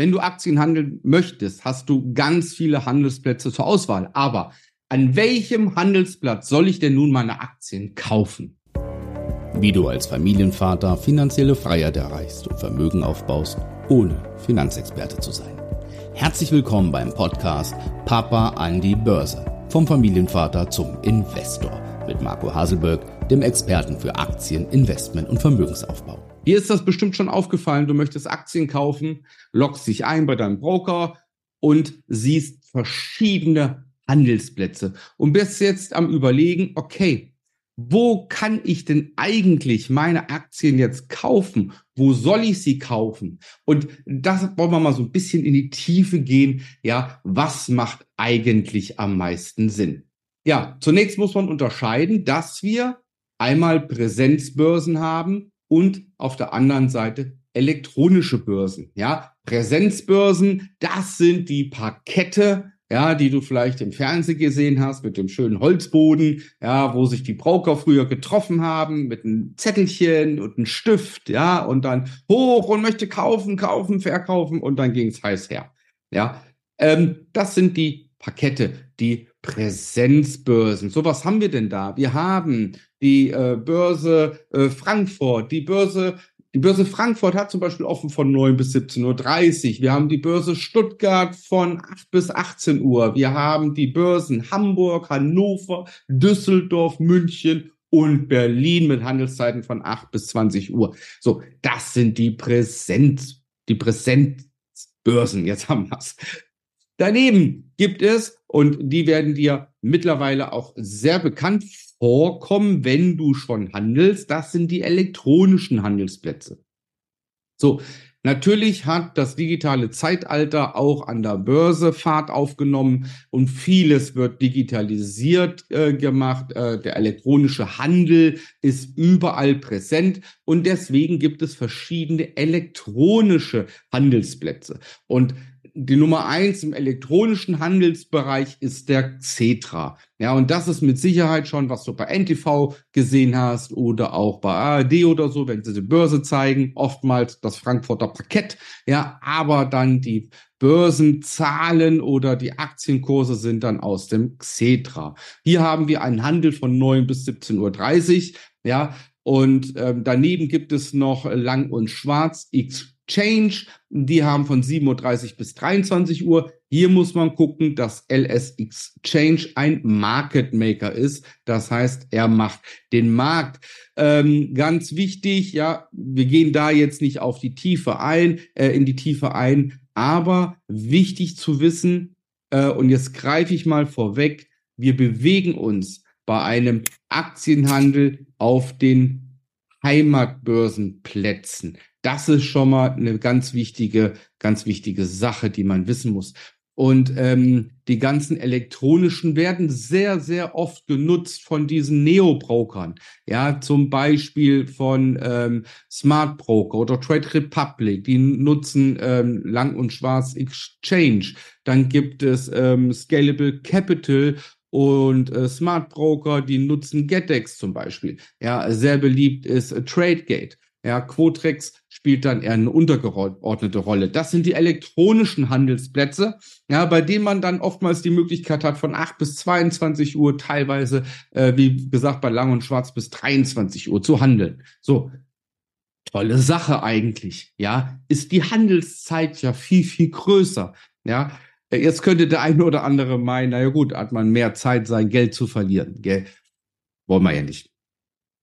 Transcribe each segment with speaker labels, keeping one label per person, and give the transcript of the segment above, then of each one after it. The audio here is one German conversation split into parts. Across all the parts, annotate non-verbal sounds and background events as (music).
Speaker 1: Wenn du Aktien handeln möchtest, hast du ganz viele Handelsplätze zur Auswahl. Aber an welchem Handelsplatz soll ich denn nun meine Aktien kaufen?
Speaker 2: Wie du als Familienvater finanzielle Freiheit erreichst und Vermögen aufbaust, ohne Finanzexperte zu sein. Herzlich willkommen beim Podcast Papa an die Börse. Vom Familienvater zum Investor mit Marco Haselberg, dem Experten für Aktien, Investment und Vermögensaufbau.
Speaker 1: Dir ist das bestimmt schon aufgefallen, du möchtest Aktien kaufen, loggst dich ein bei deinem Broker und siehst verschiedene Handelsplätze und bist jetzt am überlegen, okay, wo kann ich denn eigentlich meine Aktien jetzt kaufen? Wo soll ich sie kaufen? Und das wollen wir mal so ein bisschen in die Tiefe gehen. Ja, was macht eigentlich am meisten Sinn? Ja, zunächst muss man unterscheiden, dass wir einmal Präsenzbörsen haben und auf der anderen Seite elektronische Börsen. Ja, Präsenzbörsen, das sind die Parkette, ja, die du vielleicht im Fernsehen gesehen hast mit dem schönen Holzboden, ja, wo sich die Broker früher getroffen haben mit einem Zettelchen und einem Stift, ja, und dann hoch und möchte kaufen, kaufen, verkaufen und dann ging es heiß her. Ja, ähm, das sind die Parkette, die Präsenzbörsen. So was haben wir denn da? Wir haben die äh, Börse äh, Frankfurt, die Börse die Börse Frankfurt hat zum Beispiel offen von 9 bis 17.30 Uhr. Wir haben die Börse Stuttgart von 8 bis 18 Uhr. Wir haben die Börsen Hamburg, Hannover, Düsseldorf, München und Berlin mit Handelszeiten von 8 bis 20 Uhr. So, das sind die Präsenz, die Präsenzbörsen. Jetzt haben wir's. Daneben gibt es, und die werden dir mittlerweile auch sehr bekannt vorkommen, wenn du schon handelst, das sind die elektronischen Handelsplätze. So, Natürlich hat das digitale Zeitalter auch an der Börse Fahrt aufgenommen und vieles wird digitalisiert äh, gemacht. Äh, der elektronische Handel ist überall präsent und deswegen gibt es verschiedene elektronische Handelsplätze. Und die Nummer eins im elektronischen Handelsbereich ist der Xetra. Ja, und das ist mit Sicherheit schon, was du bei NTV gesehen hast oder auch bei ARD oder so, wenn sie die Börse zeigen, oftmals das Frankfurter Parkett. Ja, aber dann die Börsenzahlen oder die Aktienkurse sind dann aus dem Xetra. Hier haben wir einen Handel von 9 bis 17.30 Uhr. Ja, und ähm, daneben gibt es noch Lang und Schwarz X Change. Die haben von 7.30 Uhr bis 23 Uhr. Hier muss man gucken, dass LSX Change ein Market Maker ist. Das heißt, er macht den Markt. Ähm, ganz wichtig, ja, wir gehen da jetzt nicht auf die Tiefe ein, äh, in die Tiefe ein, aber wichtig zu wissen, äh, und jetzt greife ich mal vorweg, wir bewegen uns bei einem Aktienhandel auf den Heimatbörsenplätzen. Das ist schon mal eine ganz wichtige, ganz wichtige Sache, die man wissen muss. Und ähm, die ganzen elektronischen werden sehr, sehr oft genutzt von diesen Neo-Brokern. Ja, zum Beispiel von ähm, Smart Broker oder Trade Republic. Die nutzen ähm, Lang und Schwarz Exchange. Dann gibt es ähm, Scalable Capital und äh, Smart Broker, die nutzen GetEx zum Beispiel. Ja, sehr beliebt ist äh, TradeGate. Ja, Quotrex spielt dann eher eine untergeordnete Rolle. Das sind die elektronischen Handelsplätze, ja, bei denen man dann oftmals die Möglichkeit hat, von 8 bis 22 Uhr teilweise, äh, wie gesagt, bei Lang und Schwarz bis 23 Uhr zu handeln. So. Tolle Sache eigentlich, ja. Ist die Handelszeit ja viel, viel größer, ja. Jetzt könnte der eine oder andere meinen, naja gut, hat man mehr Zeit, sein Geld zu verlieren, gell? Wollen wir ja nicht.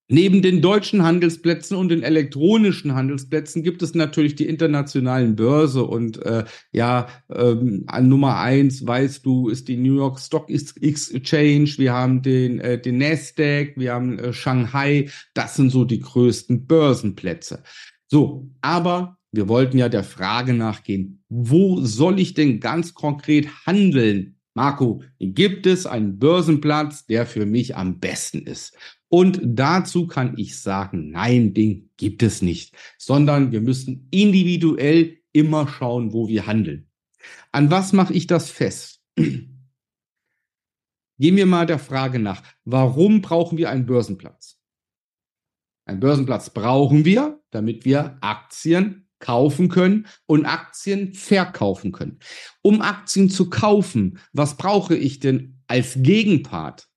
Speaker 1: Neben den deutschen Handelsplätzen und den elektronischen Handelsplätzen gibt es natürlich die internationalen Börse und äh, ja, ähm, an Nummer eins weißt du, ist die New York Stock Exchange, wir haben den, äh, den Nasdaq, wir haben äh, Shanghai, das sind so die größten Börsenplätze. So, aber wir wollten ja der Frage nachgehen, wo soll ich denn ganz konkret handeln? Marco, gibt es einen Börsenplatz, der für mich am besten ist? Und dazu kann ich sagen, nein, den gibt es nicht, sondern wir müssen individuell immer schauen, wo wir handeln. An was mache ich das fest? (clears throat) Gehen wir mal der Frage nach, warum brauchen wir einen Börsenplatz? Einen Börsenplatz brauchen wir, damit wir Aktien kaufen können und Aktien verkaufen können. Um Aktien zu kaufen, was brauche ich denn als Gegenpart?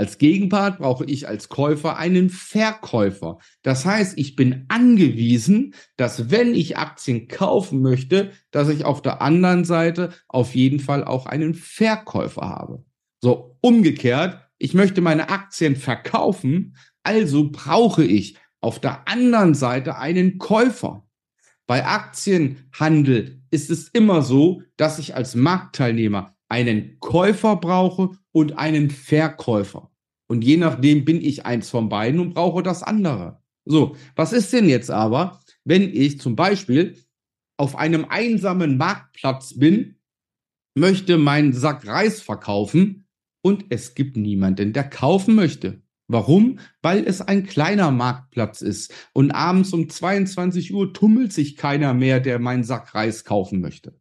Speaker 1: Als Gegenpart brauche ich als Käufer einen Verkäufer. Das heißt, ich bin angewiesen, dass wenn ich Aktien kaufen möchte, dass ich auf der anderen Seite auf jeden Fall auch einen Verkäufer habe. So, umgekehrt, ich möchte meine Aktien verkaufen, also brauche ich auf der anderen Seite einen Käufer. Bei Aktienhandel ist es immer so, dass ich als Marktteilnehmer einen Käufer brauche und einen Verkäufer. Und je nachdem bin ich eins von beiden und brauche das andere. So, was ist denn jetzt aber, wenn ich zum Beispiel auf einem einsamen Marktplatz bin, möchte meinen Sack Reis verkaufen und es gibt niemanden, der kaufen möchte. Warum? Weil es ein kleiner Marktplatz ist und abends um 22 Uhr tummelt sich keiner mehr, der meinen Sack Reis kaufen möchte.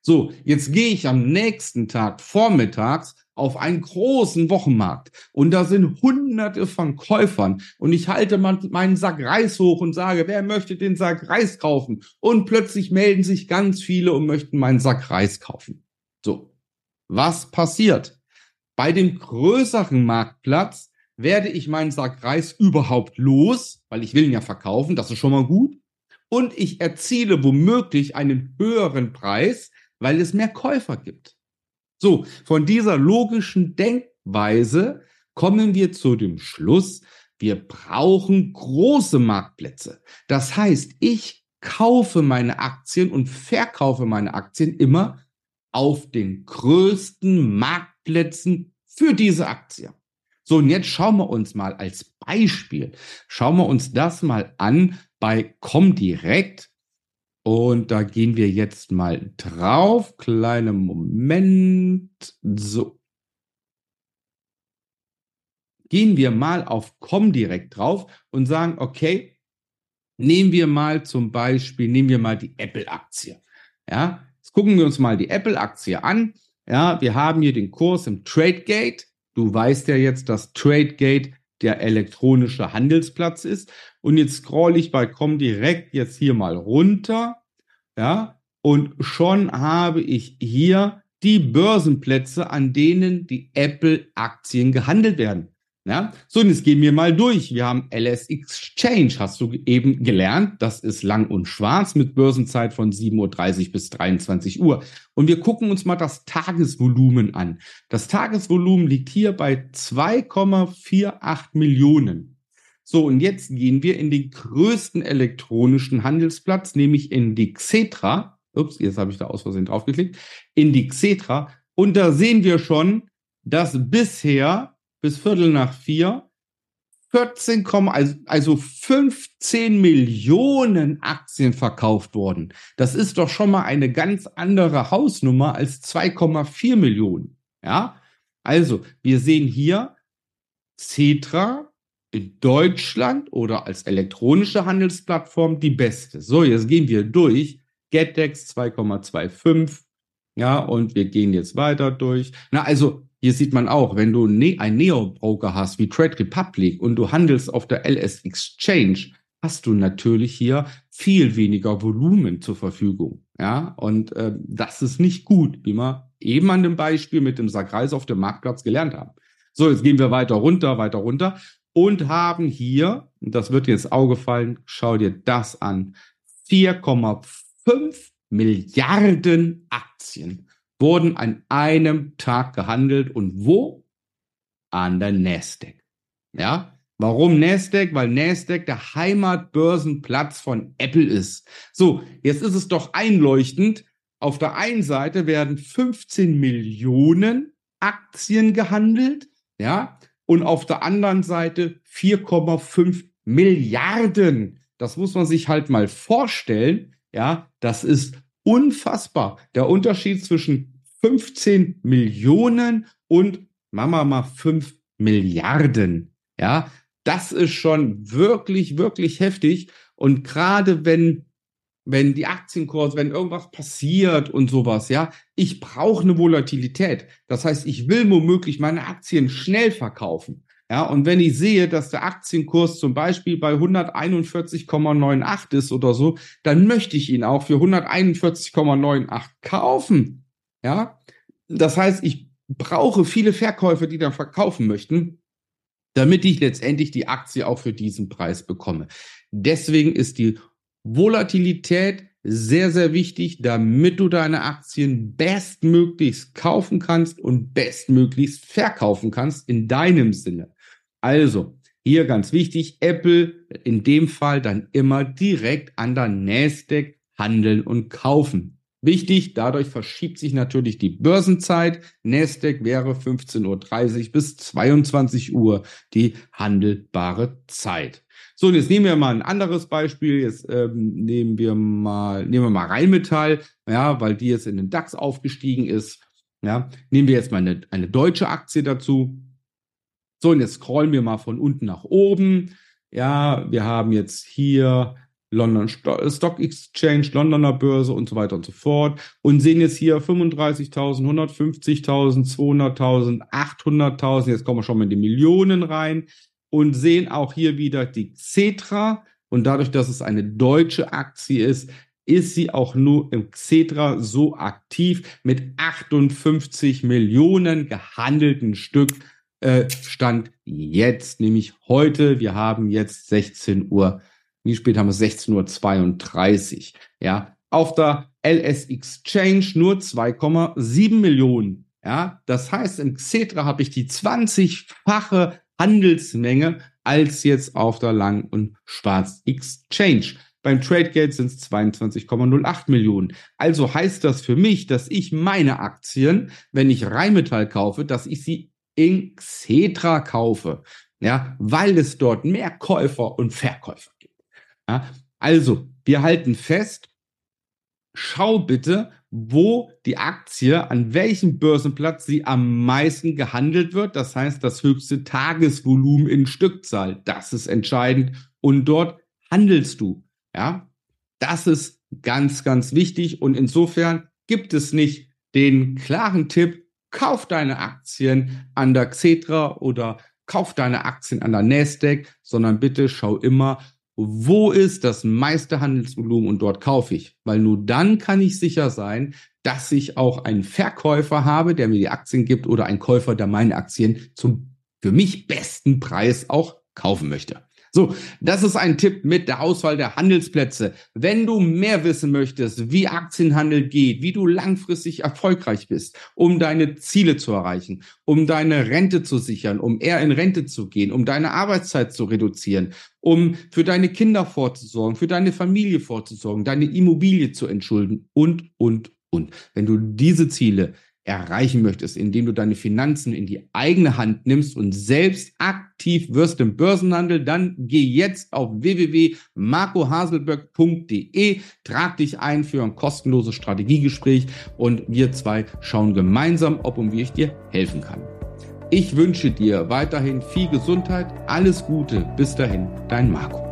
Speaker 1: So, jetzt gehe ich am nächsten Tag vormittags auf einen großen Wochenmarkt und da sind hunderte von Käufern und ich halte meinen Sack Reis hoch und sage, wer möchte den Sack Reis kaufen? Und plötzlich melden sich ganz viele und möchten meinen Sack Reis kaufen. So, was passiert? Bei dem größeren Marktplatz werde ich meinen Sack Reis überhaupt los, weil ich will ihn ja verkaufen, das ist schon mal gut. Und ich erziele womöglich einen höheren Preis, weil es mehr Käufer gibt. So, von dieser logischen Denkweise kommen wir zu dem Schluss, wir brauchen große Marktplätze. Das heißt, ich kaufe meine Aktien und verkaufe meine Aktien immer auf den größten Marktplätzen für diese Aktie. So, und jetzt schauen wir uns mal als Beispiel, schauen wir uns das mal an bei Comdirect. Und da gehen wir jetzt mal drauf. Kleinen Moment. So. Gehen wir mal auf Comdirect drauf und sagen, okay, nehmen wir mal zum Beispiel, nehmen wir mal die Apple-Aktie. Ja, jetzt gucken wir uns mal die Apple-Aktie an. Ja, wir haben hier den Kurs im TradeGate. Du weißt ja jetzt, dass TradeGate der elektronische Handelsplatz ist. Und jetzt scroll ich bei Comdirect jetzt hier mal runter. Ja, und schon habe ich hier die Börsenplätze, an denen die Apple-Aktien gehandelt werden. Ja, so, und jetzt gehen wir mal durch. Wir haben LS Exchange, hast du eben gelernt. Das ist lang und schwarz mit Börsenzeit von 7.30 Uhr bis 23 Uhr. Und wir gucken uns mal das Tagesvolumen an. Das Tagesvolumen liegt hier bei 2,48 Millionen. So, und jetzt gehen wir in den größten elektronischen Handelsplatz, nämlich in die Xetra. Ups, jetzt habe ich da aus Versehen draufgeklickt. In die Xetra. Und da sehen wir schon, dass bisher bis Viertel nach vier 14, also, also 15 Millionen Aktien verkauft worden. Das ist doch schon mal eine ganz andere Hausnummer als 2,4 Millionen. Ja, also wir sehen hier Cetra in Deutschland oder als elektronische Handelsplattform die beste. So, jetzt gehen wir durch. GetDex 2,25. Ja, und wir gehen jetzt weiter durch. Na, also hier sieht man auch, wenn du ne ein Neo-Broker hast wie Trade Republic und du handelst auf der LS Exchange, hast du natürlich hier viel weniger Volumen zur Verfügung. Ja, und äh, das ist nicht gut, wie wir eben an dem Beispiel mit dem Sackreis auf dem Marktplatz gelernt haben. So, jetzt gehen wir weiter runter, weiter runter und haben hier, das wird dir ins Auge fallen, schau dir das an, 4,5 Milliarden Aktien wurden an einem Tag gehandelt und wo? An der Nasdaq. Ja? Warum Nasdaq? Weil Nasdaq der Heimatbörsenplatz von Apple ist. So, jetzt ist es doch einleuchtend. Auf der einen Seite werden 15 Millionen Aktien gehandelt, ja, und auf der anderen Seite 4,5 Milliarden. Das muss man sich halt mal vorstellen, ja, das ist unfassbar. Der Unterschied zwischen 15 Millionen und Mama mal 5 Milliarden. Ja, das ist schon wirklich, wirklich heftig. Und gerade wenn, wenn die Aktienkurse, wenn irgendwas passiert und sowas, ja, ich brauche eine Volatilität. Das heißt, ich will womöglich meine Aktien schnell verkaufen. Ja, und wenn ich sehe, dass der Aktienkurs zum Beispiel bei 141,98 ist oder so, dann möchte ich ihn auch für 141,98 kaufen. Ja, das heißt, ich brauche viele Verkäufer, die dann verkaufen möchten, damit ich letztendlich die Aktie auch für diesen Preis bekomme. Deswegen ist die Volatilität sehr, sehr wichtig, damit du deine Aktien bestmöglichst kaufen kannst und bestmöglichst verkaufen kannst in deinem Sinne. Also, hier ganz wichtig, Apple in dem Fall dann immer direkt an der Nasdaq handeln und kaufen. Wichtig, dadurch verschiebt sich natürlich die Börsenzeit. Nasdaq wäre 15.30 Uhr bis 22 Uhr die handelbare Zeit. So, und jetzt nehmen wir mal ein anderes Beispiel. Jetzt ähm, nehmen wir mal, nehmen wir mal Rheinmetall, ja, weil die jetzt in den DAX aufgestiegen ist. Ja, nehmen wir jetzt mal eine, eine deutsche Aktie dazu. So, und jetzt scrollen wir mal von unten nach oben. Ja, wir haben jetzt hier London Stock Exchange, Londoner Börse und so weiter und so fort und sehen jetzt hier 35.000, 150.000, 200.000, 800.000. Jetzt kommen wir schon mal in die Millionen rein und sehen auch hier wieder die Xetra. Und dadurch, dass es eine deutsche Aktie ist, ist sie auch nur im Xetra so aktiv mit 58 Millionen gehandelten Stück äh, Stand jetzt, nämlich heute. Wir haben jetzt 16 Uhr. Wie spät haben wir 16.32 Uhr? Ja, auf der LS Exchange nur 2,7 Millionen. Ja, das heißt, im Xetra habe ich die 20-fache Handelsmenge als jetzt auf der Lang- und Schwarz Exchange. Beim TradeGate sind es 22,08 Millionen. Also heißt das für mich, dass ich meine Aktien, wenn ich Rheinmetall kaufe, dass ich sie in Xetra kaufe. Ja, weil es dort mehr Käufer und Verkäufer gibt. Ja, also, wir halten fest, schau bitte, wo die Aktie, an welchem Börsenplatz sie am meisten gehandelt wird. Das heißt, das höchste Tagesvolumen in Stückzahl. Das ist entscheidend. Und dort handelst du. Ja, das ist ganz, ganz wichtig. Und insofern gibt es nicht den klaren Tipp, kauf deine Aktien an der Xetra oder kauf deine Aktien an der Nasdaq, sondern bitte schau immer, wo ist das meiste Handelsvolumen und dort kaufe ich. Weil nur dann kann ich sicher sein, dass ich auch einen Verkäufer habe, der mir die Aktien gibt oder einen Käufer, der meine Aktien zum für mich besten Preis auch kaufen möchte. So, das ist ein Tipp mit der Auswahl der Handelsplätze. Wenn du mehr wissen möchtest, wie Aktienhandel geht, wie du langfristig erfolgreich bist, um deine Ziele zu erreichen, um deine Rente zu sichern, um eher in Rente zu gehen, um deine Arbeitszeit zu reduzieren, um für deine Kinder vorzusorgen, für deine Familie vorzusorgen, deine Immobilie zu entschulden und, und, und. Wenn du diese Ziele erreichen möchtest, indem du deine Finanzen in die eigene Hand nimmst und selbst aktiv wirst im Börsenhandel, dann geh jetzt auf www.marcohaselberg.de, trag dich ein für ein kostenloses Strategiegespräch und wir zwei schauen gemeinsam, ob und wie ich dir helfen kann. Ich wünsche dir weiterhin viel Gesundheit, alles Gute, bis dahin, dein Marco.